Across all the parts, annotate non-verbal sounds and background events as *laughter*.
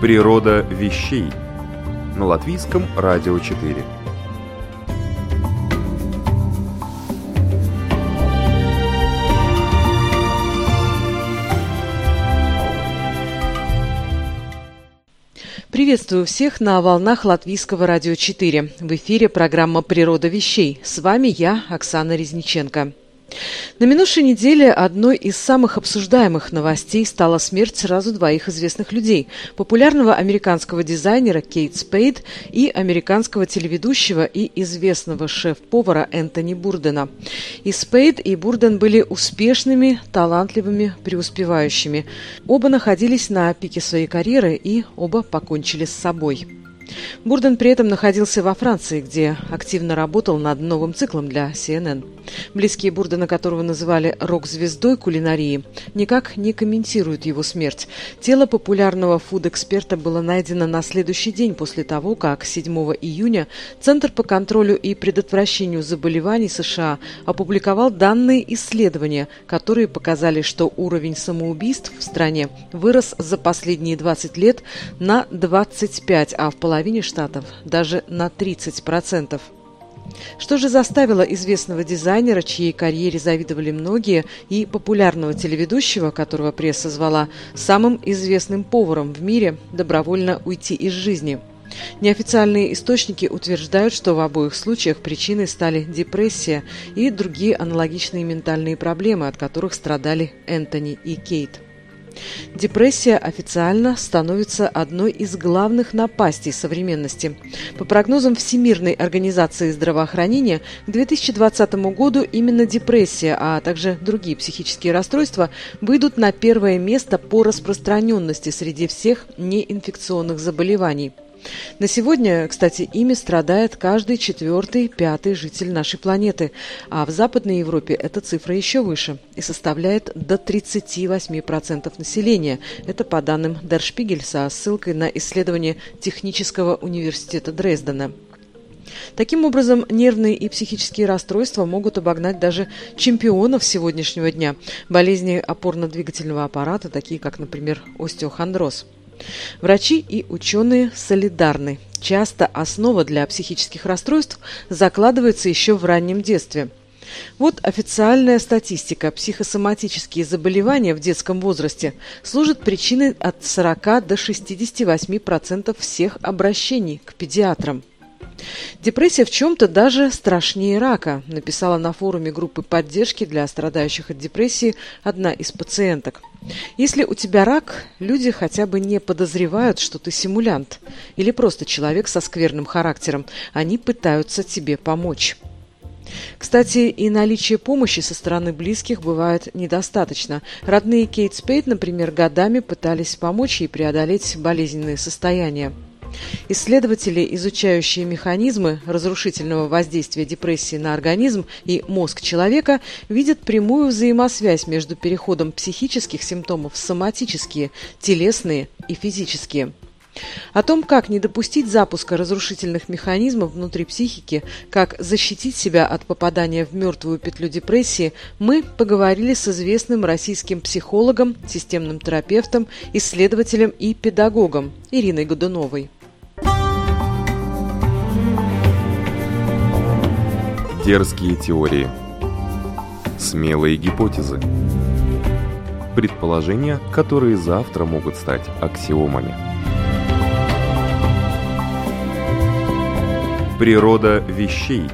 Природа вещей на латвийском радио 4. Приветствую всех на волнах Латвийского радио 4. В эфире программа «Природа вещей». С вами я, Оксана Резниченко. На минувшей неделе одной из самых обсуждаемых новостей стала смерть сразу двоих известных людей – популярного американского дизайнера Кейт Спейд и американского телеведущего и известного шеф-повара Энтони Бурдена. И Спейд, и Бурден были успешными, талантливыми, преуспевающими. Оба находились на пике своей карьеры и оба покончили с собой. Бурден при этом находился во Франции, где активно работал над новым циклом для CNN. Близкие Бурдена, которого называли рок-звездой кулинарии, никак не комментируют его смерть. Тело популярного фуд-эксперта было найдено на следующий день после того, как 7 июня Центр по контролю и предотвращению заболеваний США опубликовал данные исследования, которые показали, что уровень самоубийств в стране вырос за последние 20 лет на 25, а в половине штатов даже на 30%. Что же заставило известного дизайнера, чьей карьере завидовали многие, и популярного телеведущего, которого пресса звала самым известным поваром в мире, добровольно уйти из жизни? Неофициальные источники утверждают, что в обоих случаях причиной стали депрессия и другие аналогичные ментальные проблемы, от которых страдали Энтони и Кейт. Депрессия официально становится одной из главных напастей современности. По прогнозам Всемирной организации здравоохранения, к 2020 году именно депрессия, а также другие психические расстройства выйдут на первое место по распространенности среди всех неинфекционных заболеваний. На сегодня, кстати, ими страдает каждый четвертый, пятый житель нашей планеты, а в Западной Европе эта цифра еще выше и составляет до 38% населения. Это по данным Дершпигель со ссылкой на исследование Технического университета Дрездена. Таким образом, нервные и психические расстройства могут обогнать даже чемпионов сегодняшнего дня. Болезни опорно-двигательного аппарата, такие как, например, остеохондроз. Врачи и ученые солидарны. Часто основа для психических расстройств закладывается еще в раннем детстве. Вот официальная статистика. Психосоматические заболевания в детском возрасте служат причиной от 40 до 68% всех обращений к педиатрам. Депрессия в чем-то даже страшнее рака, написала на форуме группы поддержки для страдающих от депрессии одна из пациенток. Если у тебя рак, люди хотя бы не подозревают, что ты симулянт или просто человек со скверным характером. Они пытаются тебе помочь. Кстати, и наличие помощи со стороны близких бывает недостаточно. Родные Кейт Спейд, например, годами пытались помочь ей преодолеть болезненные состояния. Исследователи, изучающие механизмы разрушительного воздействия депрессии на организм и мозг человека, видят прямую взаимосвязь между переходом психических симптомов в соматические, телесные и физические. О том, как не допустить запуска разрушительных механизмов внутри психики, как защитить себя от попадания в мертвую петлю депрессии, мы поговорили с известным российским психологом, системным терапевтом, исследователем и педагогом Ириной Годуновой. Дерзкие теории. Смелые гипотезы. Предположения, которые завтра могут стать аксиомами. Природа вещей.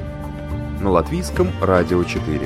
На латвийском радио 4.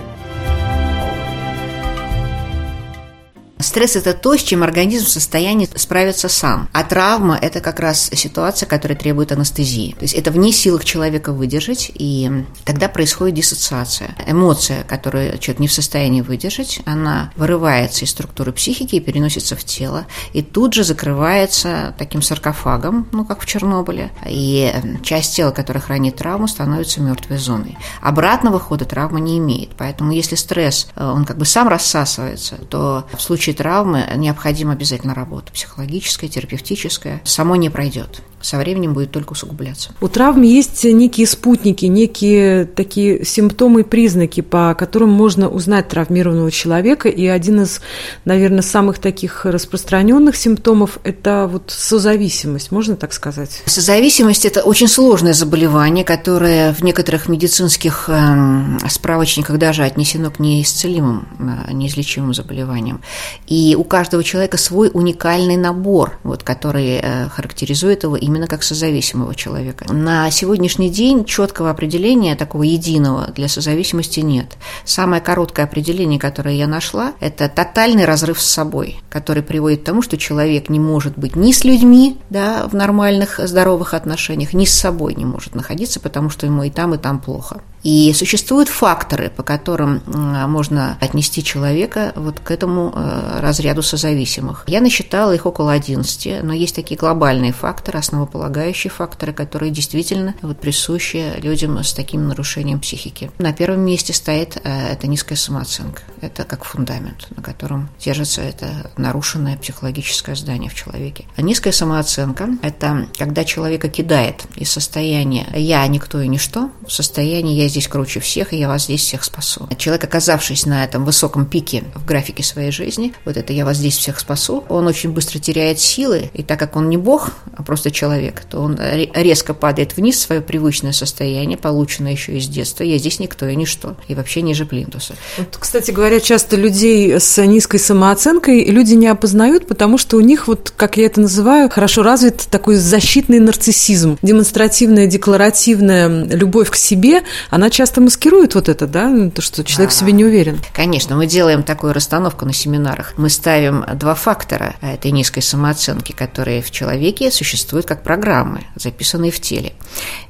Стресс – это то, с чем организм в состоянии справиться сам. А травма – это как раз ситуация, которая требует анестезии. То есть это вне силах человека выдержать, и тогда происходит диссоциация. Эмоция, которую человек не в состоянии выдержать, она вырывается из структуры психики и переносится в тело, и тут же закрывается таким саркофагом, ну, как в Чернобыле, и часть тела, которая хранит травму, становится мертвой зоной. Обратного хода травма не имеет, поэтому если стресс, э, он как бы сам рассасывается, то в случае травмы необходима обязательно работа психологическая, терапевтическая. Само не пройдет со временем будет только усугубляться. У травм есть некие спутники, некие такие симптомы и признаки, по которым можно узнать травмированного человека. И один из, наверное, самых таких распространенных симптомов – это вот созависимость, можно так сказать? Созависимость – это очень сложное заболевание, которое в некоторых медицинских э, справочниках даже отнесено к неисцелимым, э, неизлечимым заболеваниям. И у каждого человека свой уникальный набор, вот, который э, характеризует его именно как созависимого человека. На сегодняшний день четкого определения такого единого для созависимости нет. Самое короткое определение, которое я нашла, это тотальный разрыв с собой, который приводит к тому, что человек не может быть ни с людьми да, в нормальных здоровых отношениях, ни с собой не может находиться, потому что ему и там, и там плохо. И существуют факторы, по которым можно отнести человека вот к этому э, разряду созависимых. Я насчитала их около 11, но есть такие глобальные факторы, основополагающие факторы, которые действительно вот присущи людям с таким нарушением психики. На первом месте стоит э, это низкая самооценка. Это как фундамент, на котором держится это нарушенное психологическое здание в человеке. А низкая самооценка – это когда человека кидает из состояния «я никто и ничто» в состояние «я здесь круче всех, и я вас здесь всех спасу. Человек, оказавшись на этом высоком пике в графике своей жизни, вот это «я вас здесь всех спасу», он очень быстро теряет силы, и так как он не бог, а просто человек, то он резко падает вниз в свое привычное состояние, полученное еще из детства. «Я здесь никто и ничто», и вообще ниже плинтуса. Вот, кстати говоря, часто людей с низкой самооценкой люди не опознают, потому что у них, вот, как я это называю, хорошо развит такой защитный нарциссизм, демонстративная, декларативная любовь к себе, она часто маскирует вот это, да, то, что человек а, в себе не уверен. Конечно, мы делаем такую расстановку на семинарах. Мы ставим два фактора этой низкой самооценки, которые в человеке существуют как программы, записанные в теле.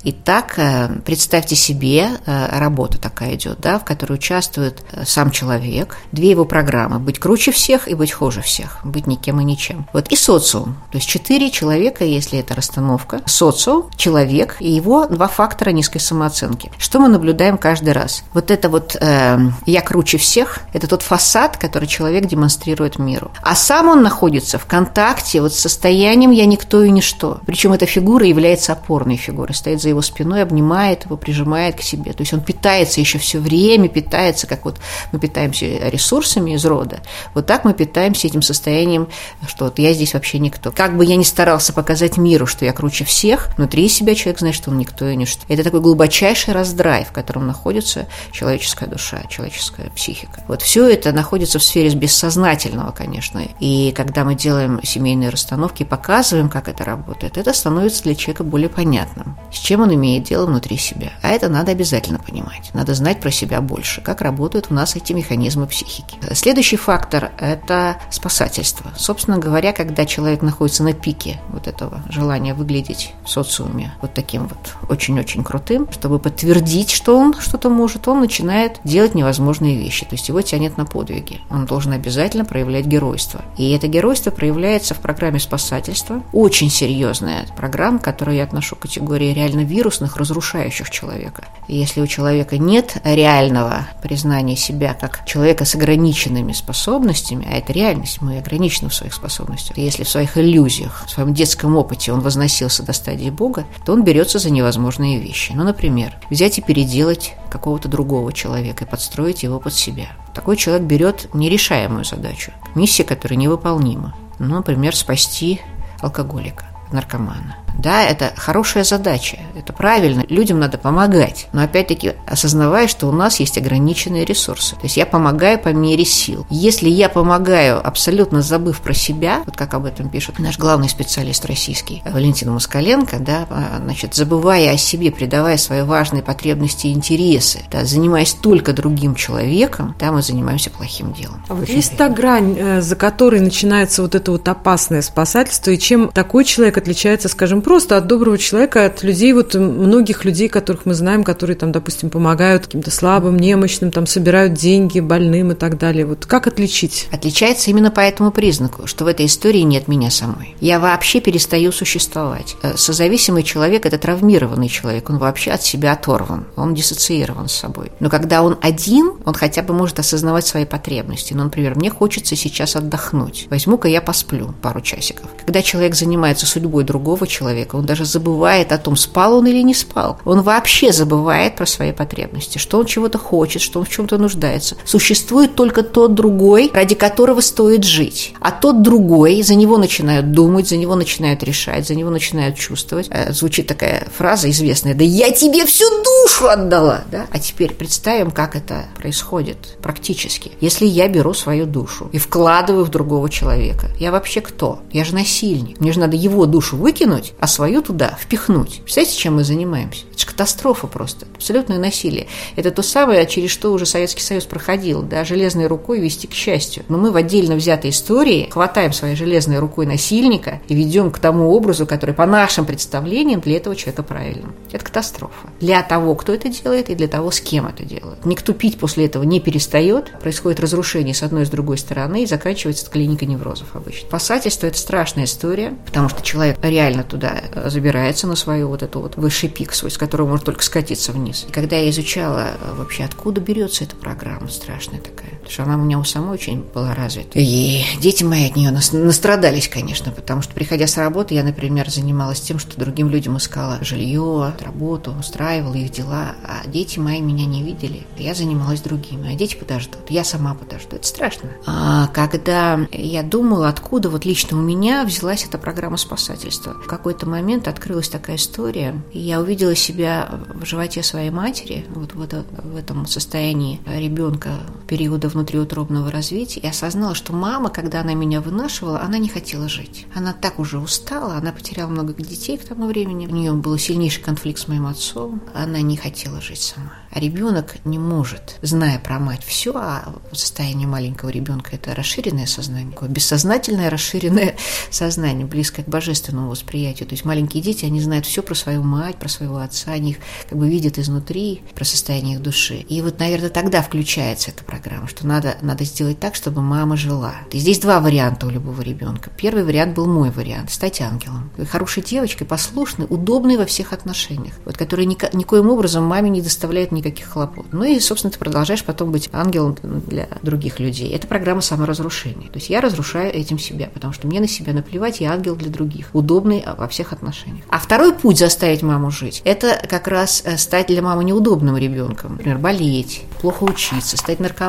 Итак, э, представьте себе, э, работа такая идет, да, в которой участвует э, сам человек, две его программы – быть круче всех и быть хуже всех, быть никем и ничем. Вот и социум, то есть четыре человека, если это расстановка, социум, человек и его два фактора низкой самооценки. Что мы наблюдаем каждый раз. Вот это вот э, «я круче всех» – это тот фасад, который человек демонстрирует миру. А сам он находится в контакте вот с состоянием «я никто и ничто». Причем эта фигура является опорной фигурой, стоит за его спиной, обнимает его, прижимает к себе. То есть он питается еще все время, питается, как вот мы питаемся ресурсами из рода, вот так мы питаемся этим состоянием, что вот я здесь вообще никто. Как бы я ни старался показать миру, что я круче всех, внутри себя человек знает, что он никто и ничто. Это такой глубочайший раздрай, в котором находится человеческая душа, человеческая психика. Вот все это находится в сфере бессознательного, конечно. И когда мы делаем семейные расстановки показываем, как это работает, это становится для человека более понятным, с чем он имеет дело внутри себя. А это надо обязательно понимать. Надо знать про себя больше, как работают у нас эти механизмы психики. Следующий фактор – это спасательство. Собственно говоря, когда человек находится на пике вот этого желания выглядеть в социуме вот таким вот очень-очень крутым, чтобы подтвердить, что он что-то может, он начинает делать невозможные вещи. То есть его тянет на подвиги. Он должен обязательно проявлять геройство. И это геройство проявляется в программе спасательства. Очень серьезная программа, которую я отношу к категории реально вирусных, разрушающих человека. И если у человека нет реального признания себя как человека с ограниченными способностями, а это реальность, мы ограничены в своих способностях, если в своих иллюзиях, в своем детском опыте он возносился до стадии Бога, то он берется за невозможные вещи. Ну, например, взять и переделать какого-то другого человека и подстроить его под себя. Такой человек берет нерешаемую задачу, миссия, которая невыполнима. Ну, например, спасти алкоголика, наркомана, Да, это хорошая задача, это правильно, людям надо помогать. Но опять-таки осознавая, что у нас есть ограниченные ресурсы. То есть я помогаю по мере сил. Если я помогаю, абсолютно забыв про себя, вот как об этом пишет наш главный специалист российский Валентин Москаленко, да, а, значит, забывая о себе, придавая свои важные потребности и интересы, да, занимаясь только другим человеком, да, мы занимаемся плохим делом. А вот есть та грань, э, за которой начинается вот это вот опасное спасательство, и чем такой человек отличается, скажем, просто от доброго человека, от людей, вот многих людей, которых мы знаем, которые там, допустим, помогают каким-то слабым, немощным, там собирают деньги больным и так далее. Вот как отличить? Отличается именно по этому признаку, что в этой истории нет меня самой. Я вообще перестаю существовать. Э, созависимый человек – это травмированный человек, он вообще от себя оторван, он диссоциирован с собой. Но когда он один, он хотя бы может осознавать свои потребности. Ну, например, мне хочется сейчас отдохнуть. Возьму-ка я посплю пару часиков. Когда человек занимается судьбой другого человека, он даже забывает о том, спал он или не спал. Он вообще забывает про свои потребности, что он чего-то хочет, что он в чем-то нуждается. Существует только тот другой, ради которого стоит жить. А тот другой, за него начинают думать, за него начинают решать, за него начинают чувствовать. Э, звучит такая фраза известная, да я тебе всю душу отдала. Да? А теперь представим, как это происходит практически. Если я беру свою душу и вкладываю в другого человека, я вообще кто? Я же насильник. Мне же надо его душу выкинуть, а свою туда впихнуть. Представляете, чем мы занимаемся? Это же катастрофа просто. Абсолютное насилие. Это то самое, через что уже Советский Союз проходил. Да, железной рукой вести к счастью. Но мы в отдельно взятой истории хватаем своей железной рукой насильника и ведем к тому образу, который по нашим представлениям для этого человека правильным. Это катастрофа. Для того, кто это делает, и для того, с кем это делает. Никто пить после этого не перестает. Происходит разрушение с одной и с другой стороны и заканчивается клиника неврозов обычно. Спасательство – это страшная история, потому что человек реально туда э, забирается на свою вот эту вот высший пик с которого может только скатиться вниз. И когда я изучала э, вообще, откуда берется эта программа страшная такая, потому что она у меня у самой очень была развита. И дети мои от нее настрадались, конечно, потому что, приходя с работы, я, например, занималась тем, что другим людям искала жилье, работу, устраивала их дела, а дети мои меня не видели. Я занималась другими, а дети подождут, я сама подожду. Это страшно. А когда я думала, откуда вот лично у меня взялась эта программа спасательства, в какой-то момент открылась такая история, и я увидела себя в животе своей матери, вот в, это, в этом состоянии ребенка периода внутриутробного развития, и осознала, что мама, когда она меня вынашивала, она не хотела жить. Она так уже устала, она потеряла много детей к тому времени, у нее был сильнейший конфликт с моим отцом, она не хотела жить сама. А ребенок не может, зная про мать все, а в состоянии маленького ребенка это расширенное сознание, бессознательное расширенное *laughs* сознание, близкое к божественному восприятию. То есть маленькие дети, они знают все про свою мать, про своего отца, они их как бы видят изнутри, про состояние их души. И вот, наверное, тогда включается эта программа, что надо, надо сделать так, чтобы мама жила. И здесь два варианта у любого ребенка. Первый вариант был мой вариант – стать ангелом. Хорошей девочкой, послушной, удобной во всех отношениях, вот, которая ни, никоим образом маме не доставляет никаких хлопот. Ну и, собственно, ты продолжаешь потом быть ангелом для других людей. Это программа саморазрушения. То есть я разрушаю этим себя, потому что мне на себя наплевать, я ангел для других, удобный во всех отношениях. А второй путь заставить маму жить – это как раз э, стать для мамы неудобным ребенком. Например, болеть, плохо учиться, стать наркоманом.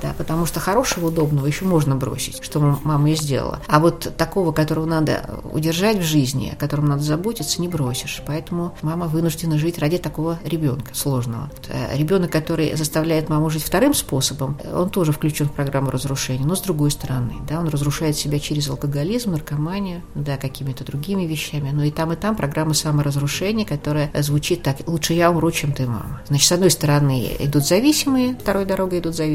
Да, потому что хорошего, удобного еще можно бросить, что мама и сделала. А вот такого, которого надо удержать в жизни, о котором надо заботиться, не бросишь. Поэтому мама вынуждена жить ради такого ребенка сложного. Э, ребенок, который заставляет маму жить вторым способом, он тоже включен в программу разрушения, но с другой стороны. Да, он разрушает себя через алкоголизм, наркоманию, да, какими-то другими вещами. Но и там, и там программа саморазрушения, которая звучит так «лучше я умру, чем ты, мама». Значит, с одной стороны идут зависимые, второй дорогой идут зависимые,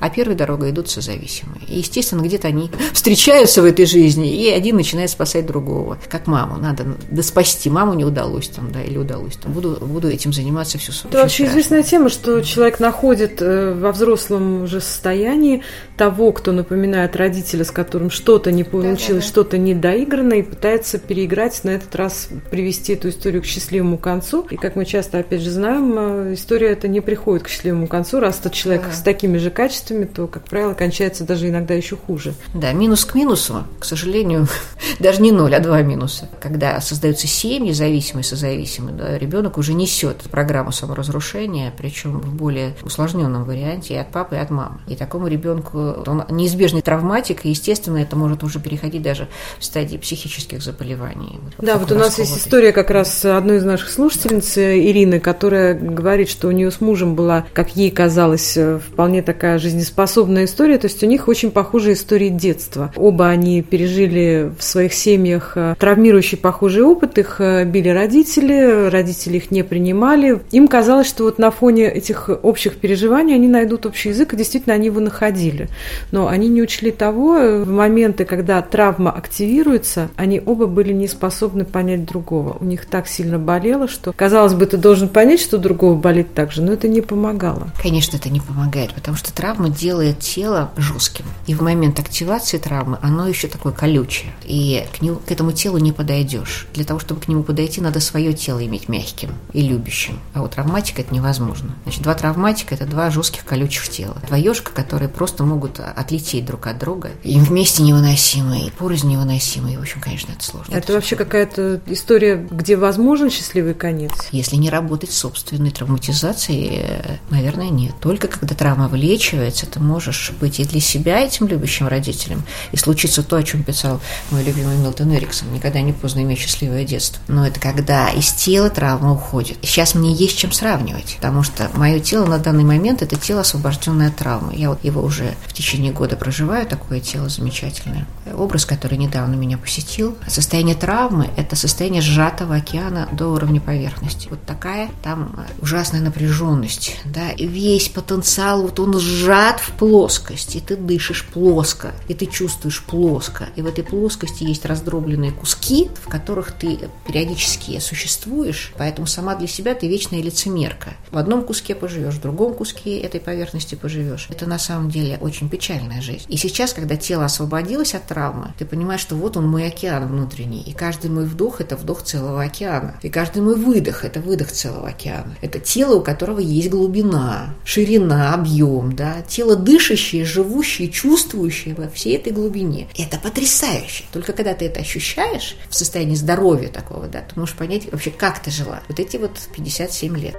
а первой дорогой идут созависимые. И, естественно, где-то они встречаются в этой жизни, и один начинает спасать другого. Как маму. Надо да спасти. Маму не удалось там, да, или удалось там. Буду, буду этим заниматься всю свою Это вообще страшно. известная тема, что человек находит э, во взрослом уже состоянии того, кто напоминает родителя, с которым что-то не получилось, да, да, да. что-то недоиграно, и пытается переиграть, на этот раз привести эту историю к счастливому концу. И как мы часто, опять же, знаем, э, история эта не приходит к счастливому концу раз тот человек да. с такими же качествами, то, как правило, кончается даже иногда еще хуже. Да, минус к минусу, к сожалению, *laughs* даже не ноль, а два минуса. Когда создаются семьи зависимые, созависимые, да, ребенок уже несет программу саморазрушения, причем в более усложненном варианте и от папы, и от мамы. И такому ребенку он неизбежный травматик, и, естественно, это может уже переходить даже в стадии психических заболеваний. Да, вот у нас есть история как раз одной из наших слушательниц, Ирины, которая говорит, что у нее с мужем была, как ей казалось, вполне такая жизнеспособная история, то есть у них очень похожая история детства. Оба они пережили в своих семьях травмирующий похожий опыт, их били родители, родители их не принимали. Им казалось, что вот на фоне этих общих переживаний они найдут общий язык, и действительно они его находили. Но они не учли того, в моменты, когда травма активируется, они оба были не способны понять другого. У них так сильно болело, что, казалось бы, ты должен понять, что другого болит так же, но это не помогало. Конечно, это не помогает, потому что травма делает тело жестким. И в момент активации травмы оно еще такое колючее. И к, нему, к этому телу не подойдешь. Для того, чтобы к нему подойти, надо свое тело иметь мягким и любящим. А у травматика это невозможно. Значит, два травматика – это два жестких колючих тела. Два ежика, которые просто могут отлететь друг от друга. Им вместе невыносимо, и порознь невыносимо. И, в общем, конечно, это сложно. Это, это вообще какая-то история, где возможен счастливый конец? Если не работать с собственной травматизацией, наверное, нет. Только когда травма вылечивается, ты можешь быть и для себя этим любящим родителем, и случится то, о чем писал мой любимый Милтон Эриксон, никогда не поздно иметь счастливое детство. Но это когда из тела травма уходит. Сейчас мне есть чем сравнивать, потому что мое тело на данный момент – это тело, освобожденное от травмы. Я вот его уже в течение года проживаю, такое тело замечательное. Образ, который недавно меня посетил. Состояние травмы – это состояние сжатого океана до уровня поверхности. Вот такая там ужасная напряженность, да, и весь потенциал, вот он сжат в плоскость, и ты дышишь плоско, и ты чувствуешь плоско, и в этой плоскости есть раздробленные куски, в которых ты периодически существуешь, поэтому сама для себя ты вечная лицемерка. В одном куске поживешь, в другом куске этой поверхности поживешь. Это на самом деле очень печальная жизнь. И сейчас, когда тело освободилось от травмы, ты понимаешь, что вот он мой океан внутренний, и каждый мой вдох – это вдох целого океана, и каждый мой выдох – это выдох целого океана. Это тело, у которого есть глубина, ширина, объем, да, тело дышащее, живущее, чувствующее во всей этой глубине. Это потрясающе. Только когда ты это ощущаешь в состоянии здоровья такого, да, ты можешь понять вообще, как ты жила. Вот эти вот 57 лет.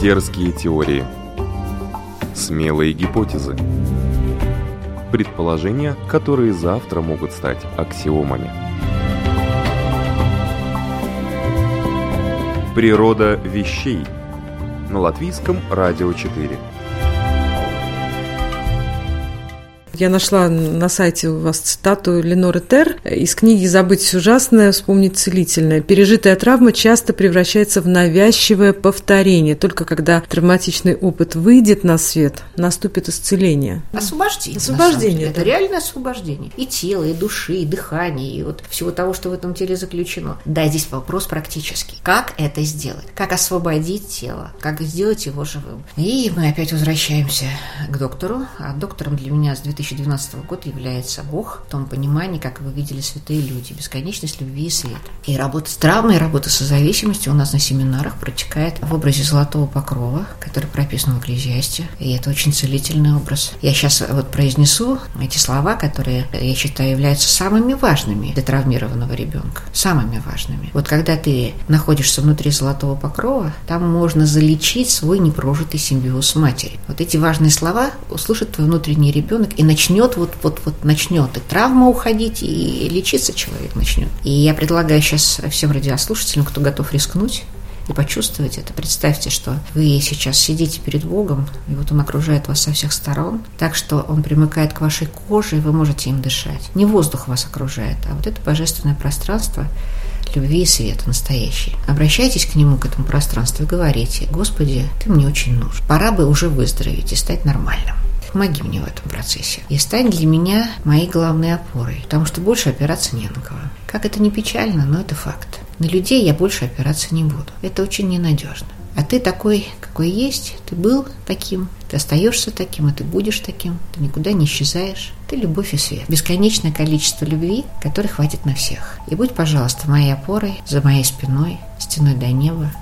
Дерзкие теории. Смелые гипотезы. Предположения, которые завтра могут стать аксиомами. Природа вещей. На латвийском радио 4. Я нашла на сайте у вас цитату Леноры Тер из книги «Забыть ужасное, вспомнить целительное». Пережитая травма часто превращается в навязчивое повторение. Только когда травматичный опыт выйдет на свет, наступит исцеление. Освобождение. Освобождение. Это реальное освобождение. И тела, и души, и дыхания, и вот всего того, что в этом теле заключено. Да, здесь вопрос практический. Как это сделать? Как освободить тело? Как сделать его живым? И мы опять возвращаемся к доктору. А доктором для меня с 2000 2012 года является Бог в том понимании, как вы видели святые люди, бесконечность любви и света. И работа с травмой, работа со зависимостью у нас на семинарах протекает в образе золотого покрова, который прописан в Экклезиасте. И это очень целительный образ. Я сейчас вот произнесу эти слова, которые, я считаю, являются самыми важными для травмированного ребенка. Самыми важными. Вот когда ты находишься внутри золотого покрова, там можно залечить свой непрожитый симбиоз с матерью. Вот эти важные слова услышит твой внутренний ребенок и начнет начнет вот, вот, вот начнет и травма уходить, и лечиться человек начнет. И я предлагаю сейчас всем радиослушателям, кто готов рискнуть, и почувствовать это. Представьте, что вы сейчас сидите перед Богом, и вот Он окружает вас со всех сторон, так что Он примыкает к вашей коже, и вы можете им дышать. Не воздух вас окружает, а вот это божественное пространство любви и света настоящий. Обращайтесь к Нему, к этому пространству, и говорите, «Господи, Ты мне очень нужен. Пора бы уже выздороветь и стать нормальным». Помоги мне в этом процессе. И стань для меня моей главной опорой, потому что больше опираться не на кого. Как это не печально, но это факт. На людей я больше опираться не буду. Это очень ненадежно. А ты такой, какой есть, ты был таким, ты остаешься таким, и ты будешь таким, ты никуда не исчезаешь. Ты любовь и свет. Бесконечное количество любви, которой хватит на всех. И будь, пожалуйста, моей опорой, за моей спиной, стеной до неба.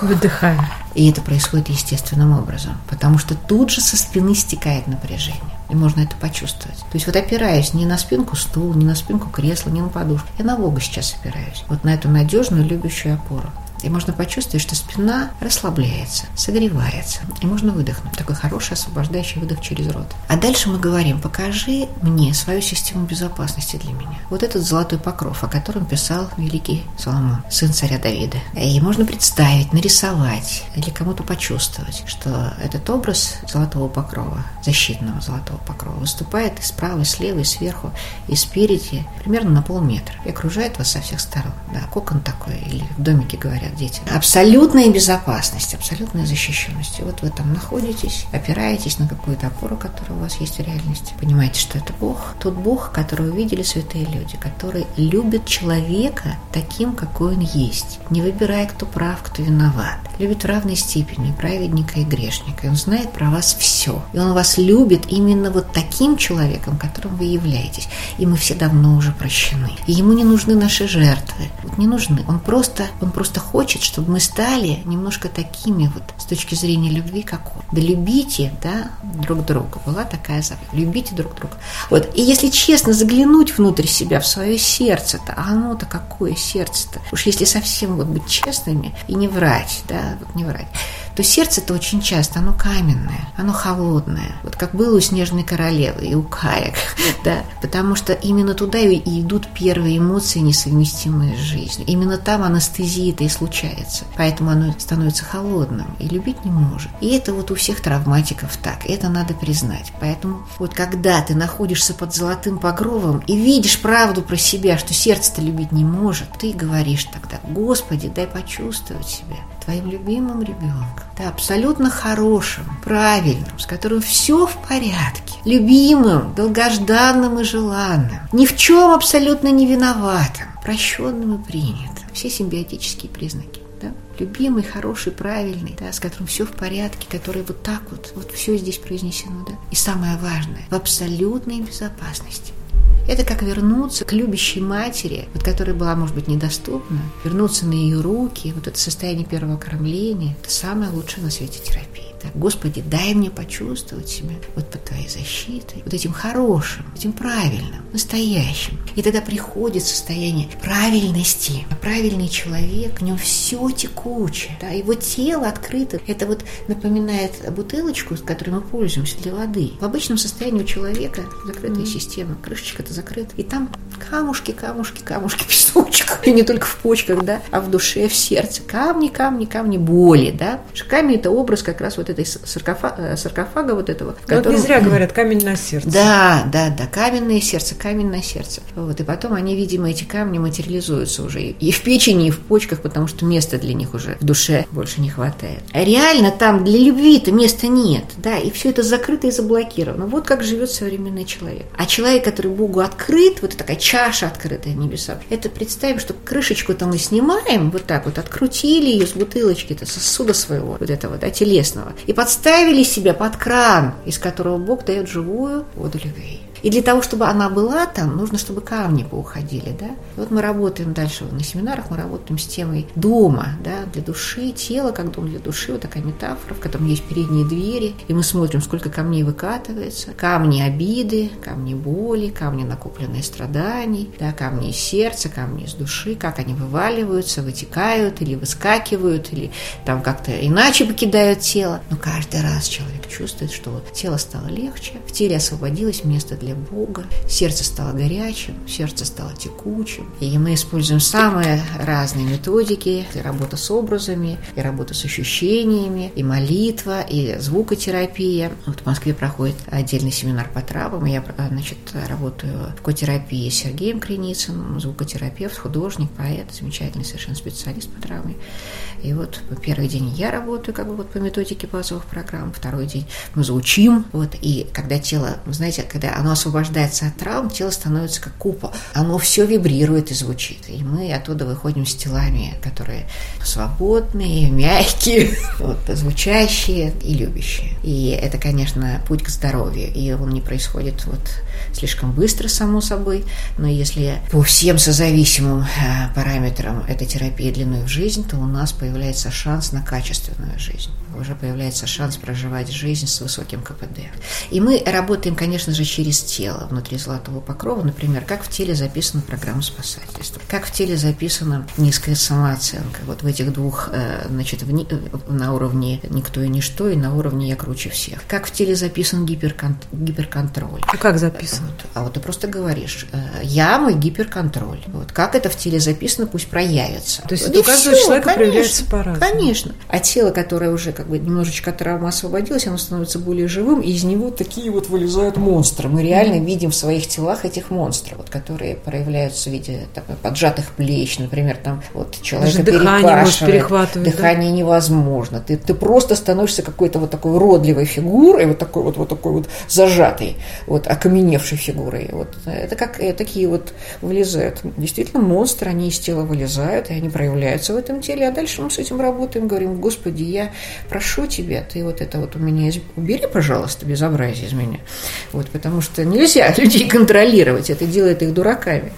Фух Выдыхаем. И это происходит естественным образом, потому что тут же со спины стекает напряжение. И можно это почувствовать. То есть вот опираясь не на спинку стула, не на спинку кресла, не на подушку. Я на Бога сейчас опираюсь. Вот на эту надежную, любящую опору. И можно почувствовать, что спина расслабляется, согревается. И можно выдохнуть. Такой хороший освобождающий выдох через рот. А дальше мы говорим, покажи мне свою систему безопасности для меня. Вот этот золотой покров, о котором писал великий Соломон, сын царя Давида. И можно представить, нарисовать или кому-то почувствовать, что этот образ золотого покрова, защитного золотого покрова, выступает и справа, и слева, и сверху, и спереди, примерно на полметра. И окружает вас со всех сторон. Да, кокон такой, или в домике говорят, дети. Абсолютная безопасность, абсолютная защищенность. И вот вы там находитесь, опираетесь на какую-то опору, которая у вас есть в реальности. Понимаете, что это Бог. Тот Бог, которого увидели святые люди, который любит человека таким, какой он есть, не выбирая, кто прав, кто виноват. Любит в равной степени праведника и грешника. И он знает про вас все. И он вас любит именно вот таким человеком, которым вы являетесь. И мы все давно уже прощены. И ему не нужны наши жертвы. Вот не нужны. Он просто, он просто хочет хочет, чтобы мы стали немножко такими вот с точки зрения любви, как он. Да любите, да, друг друга. Была такая заповедь. Любите друг друга. Вот. И если честно заглянуть внутрь себя, в свое сердце-то, а оно-то какое сердце-то? Уж если совсем вот быть честными и не врать, да, вот не врать, то сердце-то очень часто, оно каменное, оно холодное. Вот как было у Снежной Королевы и у Каек, *laughs* да, потому что именно туда и идут первые эмоции, несовместимые с жизнью. Именно там анестезия-то и случается. Поэтому оно становится холодным и любить не может. И это вот у всех травматиков так, это надо признать. Поэтому вот когда ты находишься под золотым покровом и видишь правду про себя, что сердце-то любить не может, ты говоришь тогда, Господи, дай почувствовать себя твоим любимым ребенком, да, абсолютно хорошим, правильным, с которым все в порядке, любимым, долгожданным и желанным, ни в чем абсолютно не виноватым, прощенным и принятым. Все симбиотические признаки. Да? Любимый, хороший, правильный, да, с которым все в порядке, который вот так вот, вот все здесь произнесено, да. И самое важное, в абсолютной безопасности. Это как вернуться к любящей матери, вот, которая была, может быть, недоступна, вернуться на ее руки, вот это состояние первого кормления, это самое лучшее на свете терапии. Так, Господи, дай мне почувствовать себя вот под Твоей защитой, вот этим хорошим, этим правильным, настоящим. И тогда приходит состояние правильности. А правильный человек, в нем все текучее, да, его тело открыто. Это вот напоминает бутылочку, с которой мы пользуемся для воды. В обычном состоянии у человека закрытая mm-hmm. система, крышечка-то закрыта, и там камушки, камушки, камушки, песочек. И не только в почках, да, а в душе, в сердце. Камни, камни, камни боли, да. Камень – это образ как раз вот этой саркофага, э, саркофага вот этого. Но котором... не зря говорят камень на сердце. Да, да, да, каменное сердце, камень на сердце. Вот, и потом они, видимо, эти камни материализуются уже и в печени, и в почках, потому что места для них уже в душе больше не хватает. А реально там для любви-то места нет, да, и все это закрыто и заблокировано. Вот как живет современный человек. А человек, который Богу открыт, вот такая чаша открытая небеса, это представим, что крышечку-то мы снимаем, вот так вот открутили ее с бутылочки-то, сосуда своего, вот этого, да, телесного, и подставили себя под кран, из которого Бог дает живую воду любви. И для того, чтобы она была там, нужно, чтобы камни поуходили, да. вот мы работаем дальше на семинарах, мы работаем с темой дома, да, для души, тело как дом для души, вот такая метафора, в котором есть передние двери, и мы смотрим, сколько камней выкатывается, камни обиды, камни боли, камни накопленные страданий, да, камни из сердца, камни из души, как они вываливаются, вытекают или выскакивают, или там как-то иначе покидают тело. Но каждый раз человек чувствует, что тело стало легче, в теле освободилось место для Бога. Сердце стало горячим, сердце стало текучим. И мы используем самые разные методики. И работа с образами, и работа с ощущениями, и молитва, и звукотерапия. Вот в Москве проходит отдельный семинар по травам. Я, значит, работаю в котерапии с Сергеем Креницыным, звукотерапевт, художник, поэт, замечательный совершенно специалист по травме. И вот первый день я работаю как бы вот по методике базовых программ, второй день мы звучим. Вот, и когда тело, знаете, когда оно освобождается от травм, тело становится как купол. Оно все вибрирует и звучит. И мы оттуда выходим с телами, которые свободные, мягкие, *laughs* вот, звучащие и любящие. И это, конечно, путь к здоровью. И он не происходит вот слишком быстро, само собой. Но если по всем созависимым э, параметрам этой терапии длиной в жизнь, то у нас появляется шанс на качественную жизнь уже появляется шанс проживать жизнь с высоким КПД. И мы работаем, конечно же, через тело внутри золотого покрова, например, как в теле записана программа спасательства, как в теле записана низкая самооценка. Вот в этих двух, э, значит, в, э, на уровне никто и ничто, и на уровне я круче всех. Как в теле записан гиперкон, гиперконтроль. А как записан? Вот. А вот ты просто говоришь, э, я мой гиперконтроль. Вот как это в теле записано, пусть проявится. То есть у каждого все, человека конечно, проявляется по-разному. Конечно. А тело, которое уже как бы немножечко травма освободилась, оно становится более живым, и из него такие вот вылезают монстры. Мы реально mm-hmm. видим в своих телах этих монстров, вот, которые проявляются в виде так, поджатых плеч, например, там вот человека Даже дыхание дыхание да? невозможно. Ты, ты просто становишься какой-то вот такой уродливой фигурой, вот такой вот, вот такой вот зажатой, вот окаменевшей фигурой. Вот. Это как э, такие вот вылезают. Действительно, монстры, они из тела вылезают, и они проявляются в этом теле, а дальше мы с этим работаем, говорим, Господи, я прошу тебя, ты вот это вот у меня убери, пожалуйста, безобразие из меня. Вот, потому что нельзя *laughs* людей контролировать, это делает их дураками.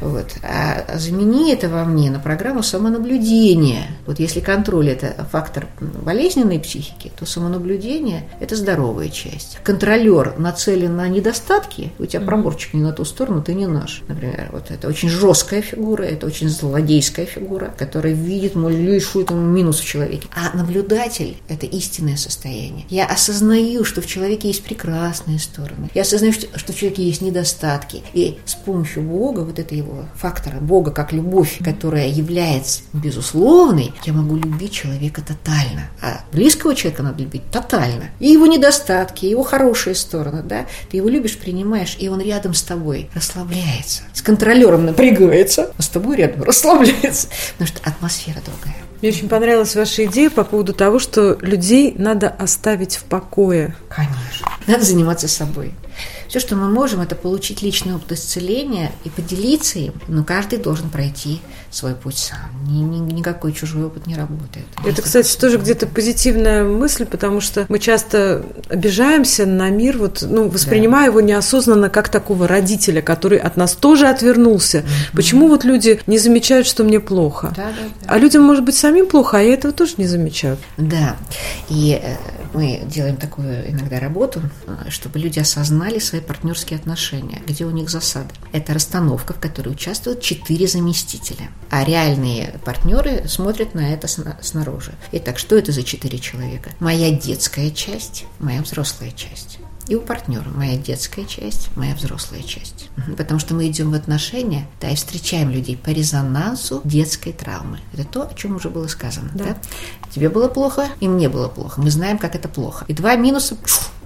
Вот. А замени это во мне на программу самонаблюдения. Вот если контроль – это фактор болезненной психики, то самонаблюдение – это здоровая часть. Контролер нацелен на недостатки, у тебя проборчик не на ту сторону, ты не наш. Например, вот это очень жесткая фигура, это очень злодейская фигура, которая видит малейшую там минус в человеке. А наблюдатель – это истинное состояние. Я осознаю, что в человеке есть прекрасные стороны. Я осознаю, что, что в человеке есть недостатки. И с помощью Бога, вот этого его фактора, Бога как любовь, которая является безусловной, я могу любить человека тотально. А близкого человека надо любить тотально. И его недостатки, и его хорошие стороны, да, ты его любишь, принимаешь, и он рядом с тобой расслабляется. С контролером напрягается, а с тобой рядом расслабляется. Потому что атмосфера другая. Мне очень понравилась ваша идея по поводу того, что людей надо оставить в покое. Конечно. Надо заниматься собой. Все, что мы можем, это получить личный опыт исцеления и поделиться им, но каждый должен пройти свой путь сам. Ни, ни, никакой чужой опыт не работает. Это, кстати, тоже где-то позитивная мысль, потому что мы часто обижаемся на мир, вот, ну, воспринимая да. его неосознанно как такого родителя, который от нас тоже отвернулся. Mm-hmm. Почему вот люди не замечают, что мне плохо? Да, да, да. А людям может быть самим плохо, а я этого тоже не замечаю. Да. И э, мы делаем такую иногда работу, э, чтобы люди осознали свои партнерские отношения, где у них засада. Это расстановка, в которой участвуют четыре заместителя. А реальные партнеры смотрят на это снаружи. Итак, что это за четыре человека? Моя детская часть, моя взрослая часть. И у партнера моя детская часть, моя взрослая часть. Потому что мы идем в отношения, да, и встречаем людей по резонансу детской травмы. Это то, о чем уже было сказано. Да. Да? Тебе было плохо, и мне было плохо. Мы знаем, как это плохо. И два минуса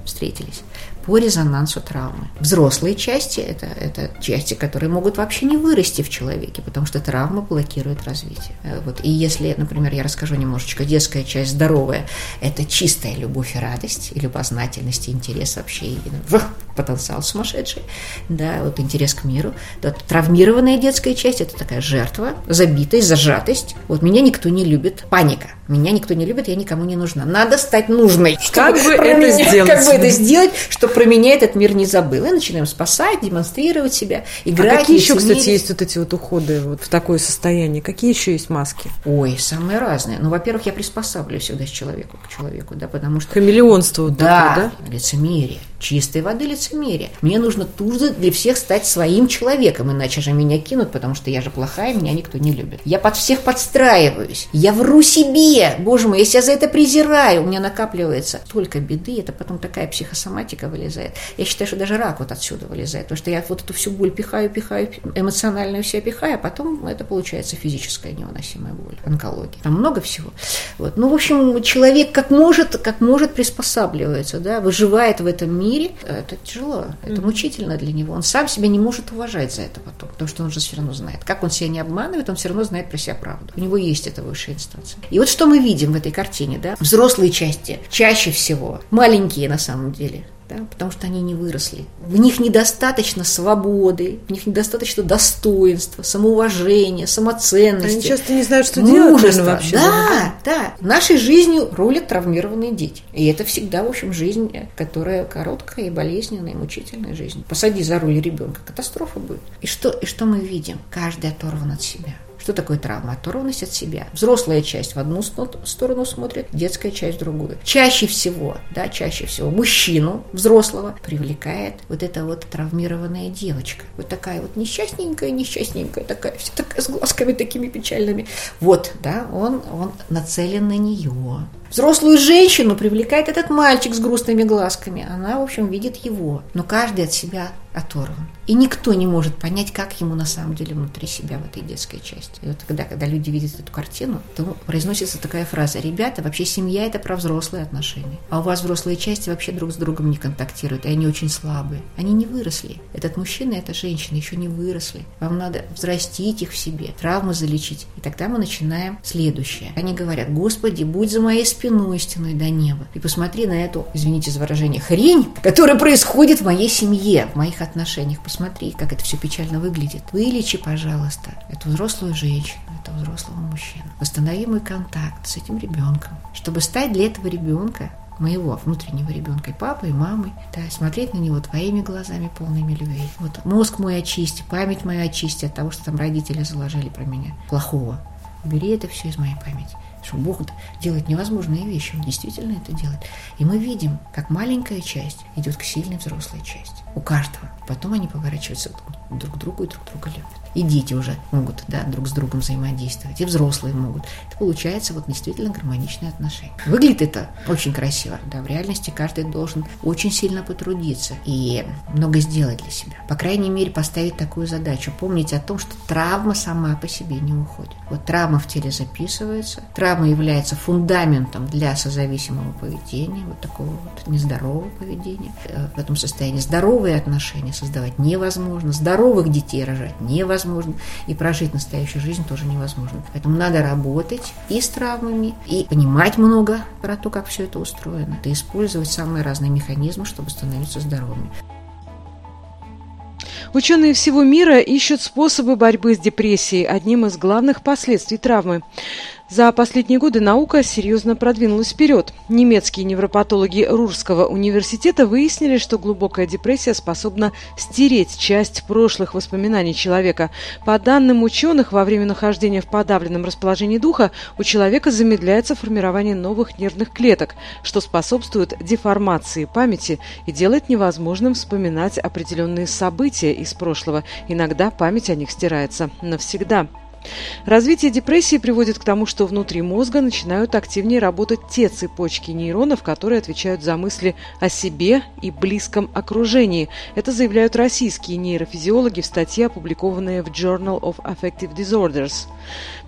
встретились по резонансу травмы. Взрослые части это, – это части, которые могут вообще не вырасти в человеке, потому что травма блокирует развитие. Э, вот. И если, например, я расскажу немножечко, детская часть здоровая – это чистая любовь и радость, и любознательность, и интерес вообще, и ну, потенциал сумасшедший, да, вот интерес к миру. Да, травмированная детская часть – это такая жертва, забитость, зажатость. Вот меня никто не любит, паника. Меня никто не любит, я никому не нужна. Надо стать нужной. Как бы это меня, сделать? Как бы это сделать, чтобы про меня этот мир не забыл. И начинаем спасать, демонстрировать себя, играть. А какие еще, кстати, есть вот эти вот уходы вот в такое состояние? Какие еще есть маски? Ой, самые разные. Ну, во-первых, я приспосабливаю всегда с человеку к человеку, да, потому что... Хамелеонство вот да, такое, да? лицемерие чистой воды лицемерие. Мне нужно тут же для всех стать своим человеком, иначе же меня кинут, потому что я же плохая, меня никто не любит. Я под всех подстраиваюсь, я вру себе, боже мой, я себя за это презираю, у меня накапливается только беды, это потом такая психосоматика вылезает. Я считаю, что даже рак вот отсюда вылезает, потому что я вот эту всю боль пихаю, пихаю, эмоциональную себя пихаю, а потом это получается физическая невыносимая боль, онкология. Там много всего. Вот. Ну, в общем, человек как может, как может приспосабливается, да, выживает в этом мире, мире, это тяжело, это mm-hmm. мучительно для него. Он сам себя не может уважать за это потом, потому что он же все равно знает. Как он себя не обманывает, он все равно знает про себя правду. У него есть эта высшая инстанция. И вот что мы видим в этой картине, да? Взрослые части чаще всего, маленькие на самом деле, да, потому что они не выросли. В них недостаточно свободы, в них недостаточно достоинства, самоуважения, самоценности. Они часто не знают, что делать вообще. Да, да. Нашей жизни рулят травмированные дети. И это всегда, в общем, жизнь, которая короткая и болезненная, и мучительная жизнь. Посади за руль ребенка, катастрофа будет. И что, и что мы видим? Каждый оторван от себя. Что такое травма? Оторванность от себя. Взрослая часть в одну сторону смотрит, детская часть в другую. Чаще всего, да, чаще всего мужчину взрослого привлекает вот эта вот травмированная девочка. Вот такая вот несчастненькая, несчастненькая такая, вся такая с глазками такими печальными. Вот, да, он, он нацелен на нее. Взрослую женщину привлекает этот мальчик с грустными глазками. Она, в общем, видит его. Но каждый от себя оторван. И никто не может понять, как ему на самом деле внутри себя в этой детской части. И вот тогда, когда люди видят эту картину, то произносится такая фраза. Ребята, вообще семья – это про взрослые отношения. А у вас взрослые части вообще друг с другом не контактируют, и они очень слабые. Они не выросли. Этот мужчина и эта женщина еще не выросли. Вам надо взрастить их в себе, травмы залечить. И тогда мы начинаем следующее. Они говорят, Господи, будь за моей спиной стеной до неба. И посмотри на эту, извините за выражение, хрень, которая происходит в моей семье, в моих отношениях посмотри, как это все печально выглядит. Вылечи, пожалуйста, эту взрослую женщину, этого взрослого мужчину. Восстанови мой контакт с этим ребенком, чтобы стать для этого ребенка моего внутреннего ребенка, и папой, и мамой, да, смотреть на него твоими глазами, полными любви. Вот мозг мой очисти, память мою очисти от того, что там родители заложили про меня плохого. Убери это все из моей памяти что Бог делает невозможные вещи, Он действительно это делает. И мы видим, как маленькая часть идет к сильной взрослой части. У каждого. Потом они поворачиваются друг к другу и друг друга любят. И дети уже могут да, друг с другом взаимодействовать, и взрослые могут. Это получается вот действительно гармоничные отношения. Выглядит это очень красиво. Да, в реальности каждый должен очень сильно потрудиться и много сделать для себя. По крайней мере, поставить такую задачу. Помнить о том, что травма сама по себе не уходит. Вот травма в теле записывается. Травма является фундаментом для созависимого поведения, вот такого вот нездорового поведения. Э, в этом состоянии здоровые отношения создавать невозможно. Здоровых детей рожать невозможно. И прожить настоящую жизнь тоже невозможно. Поэтому надо работать и с травмами, и понимать много про то, как все это устроено. И использовать самые разные механизмы, чтобы становиться здоровыми. Ученые всего мира ищут способы борьбы с депрессией, одним из главных последствий травмы. За последние годы наука серьезно продвинулась вперед. Немецкие невропатологи Рурского университета выяснили, что глубокая депрессия способна стереть часть прошлых воспоминаний человека. По данным ученых, во время нахождения в подавленном расположении духа у человека замедляется формирование новых нервных клеток, что способствует деформации памяти и делает невозможным вспоминать определенные события из прошлого. Иногда память о них стирается навсегда. Развитие депрессии приводит к тому, что внутри мозга начинают активнее работать те цепочки нейронов, которые отвечают за мысли о себе и близком окружении. Это заявляют российские нейрофизиологи в статье, опубликованной в Journal of Affective Disorders.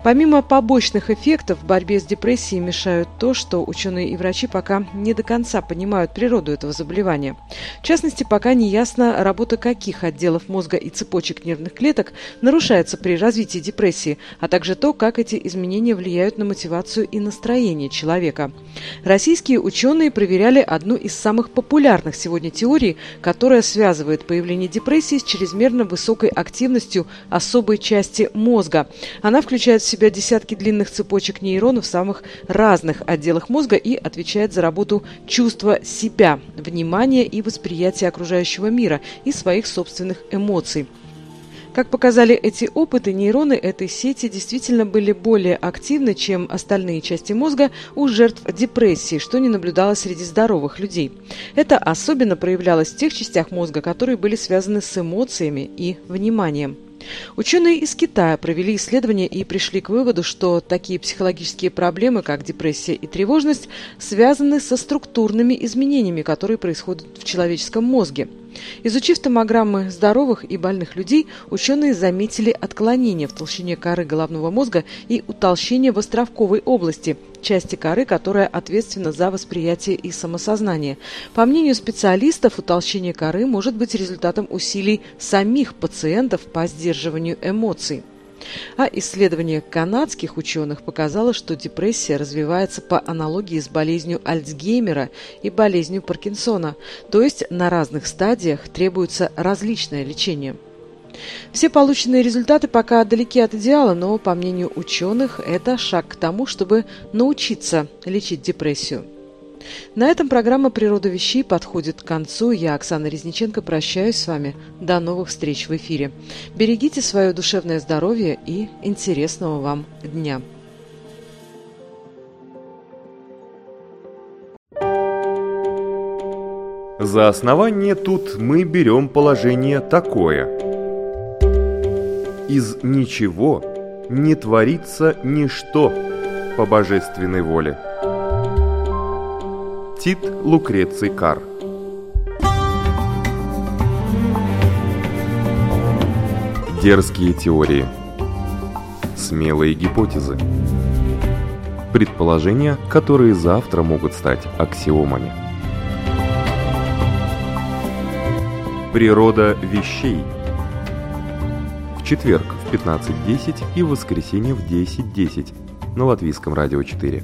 Помимо побочных эффектов, в борьбе с депрессией мешают то, что ученые и врачи пока не до конца понимают природу этого заболевания. В частности, пока не ясно, работа каких отделов мозга и цепочек нервных клеток нарушается при развитии депрессии, а также то, как эти изменения влияют на мотивацию и настроение человека. Российские ученые проверяли одну из самых популярных сегодня теорий, которая связывает появление депрессии с чрезмерно высокой активностью особой части мозга. Она включает в себя десятки длинных цепочек нейронов в самых разных отделах мозга и отвечает за работу чувства себя, внимания и восприятия окружающего мира и своих собственных эмоций. Как показали эти опыты, нейроны этой сети действительно были более активны, чем остальные части мозга у жертв депрессии, что не наблюдалось среди здоровых людей. Это особенно проявлялось в тех частях мозга, которые были связаны с эмоциями и вниманием. Ученые из Китая провели исследование и пришли к выводу, что такие психологические проблемы, как депрессия и тревожность, связаны со структурными изменениями, которые происходят в человеческом мозге. Изучив томограммы здоровых и больных людей, ученые заметили отклонение в толщине коры головного мозга и утолщение в островковой области, части коры, которая ответственна за восприятие и самосознание. По мнению специалистов, утолщение коры может быть результатом усилий самих пациентов по сдерживанию эмоций. А исследование канадских ученых показало, что депрессия развивается по аналогии с болезнью Альцгеймера и болезнью Паркинсона, то есть на разных стадиях требуется различное лечение. Все полученные результаты пока далеки от идеала, но, по мнению ученых, это шаг к тому, чтобы научиться лечить депрессию. На этом программа «Природа вещей» подходит к концу. Я, Оксана Резниченко, прощаюсь с вами. До новых встреч в эфире. Берегите свое душевное здоровье и интересного вам дня. За основание тут мы берем положение такое. Из ничего не творится ничто по божественной воле. Тит Лукреций Кар. Дерзкие теории. Смелые гипотезы. Предположения, которые завтра могут стать аксиомами. Природа вещей. В четверг в 15.10 и в воскресенье в 10.10 на Латвийском радио 4.